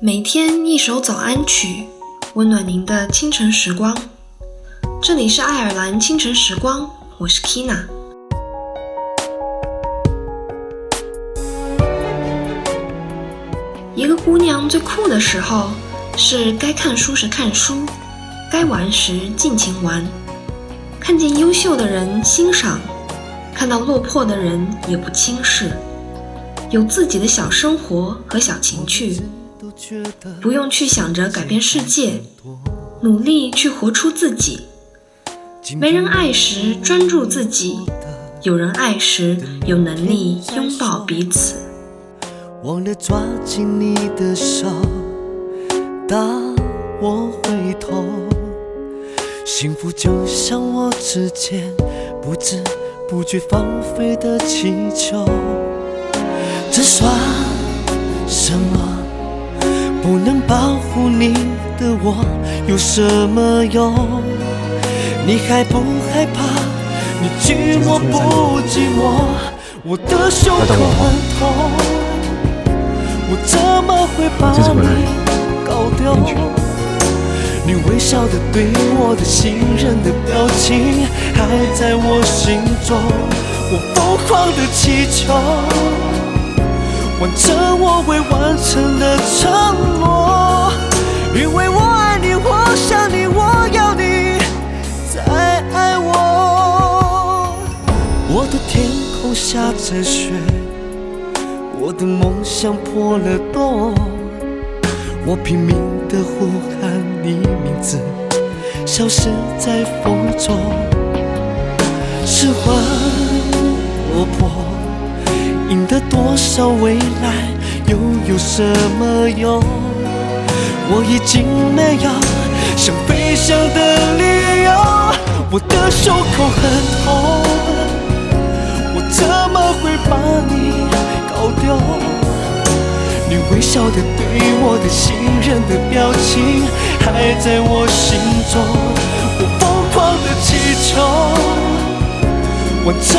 每天一首早安曲，温暖您的清晨时光。这里是爱尔兰清晨时光，我是 Kina。一个姑娘最酷的时候，是该看书时看书，该玩时尽情玩。看见优秀的人欣赏，看到落魄的人也不轻视。有自己的小生活和小情趣。不用去想着改变世界，努力去活出自己。没人爱时专注自己，有人爱时有能力拥抱彼此。忘了抓紧你的手，当我回头，幸福就像我指尖不知不觉放飞的气球，这算什么？不能保护你的我有什么用？你害不害怕？你寂寞不寂寞？我的胸口很痛，我怎么会把你搞丢？你微笑的对我的信任的表情还在我心中，我疯狂的祈求。完成我未完成的承诺，因为我爱你，我想你，我要你再爱我。我的天空下着雪，我的梦想破了洞，我拼命的呼喊你名字，消失在风中，失魂落魄。多少未来又有什么用？我已经没有想飞翔的理由。我的胸口很痛，我怎么会把你搞丢？你微笑的对我的信任的表情还在我心中，我疯狂的祈求，我怎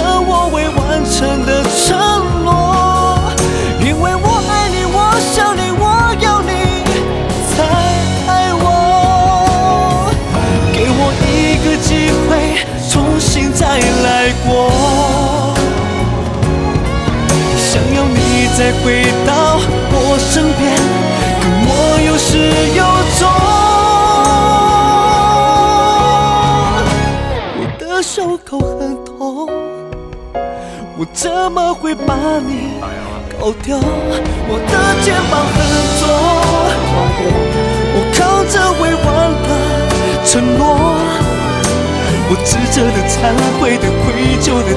再回到我身边，跟我有始有终。我的胸口很痛，我怎么会把你搞掉？我的肩膀很重，我扛着未完的承诺。我指着的、忏悔的、愧疚的，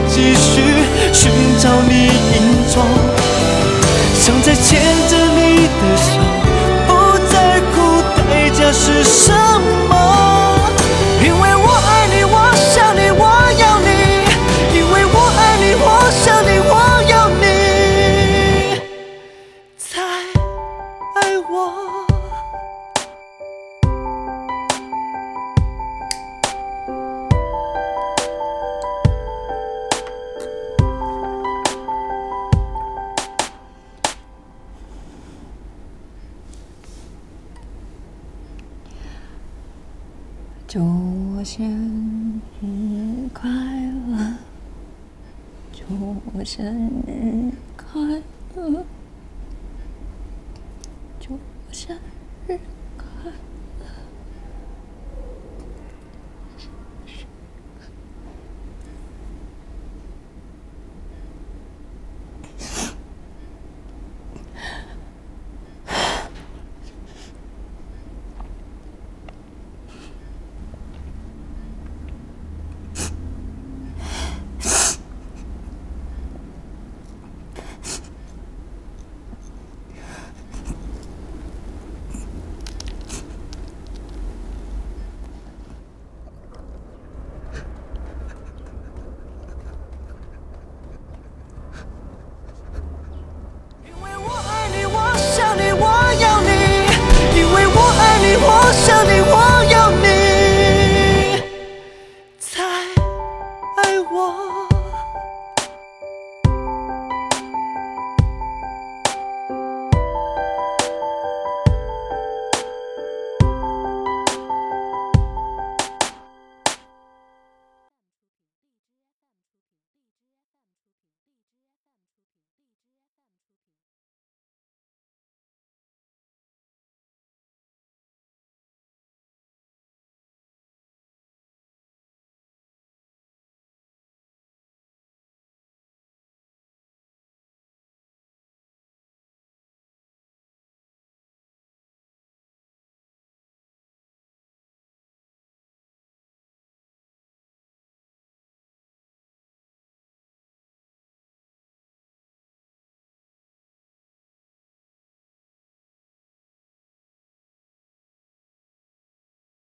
祝我生日快乐祝我生日快乐祝我生日 아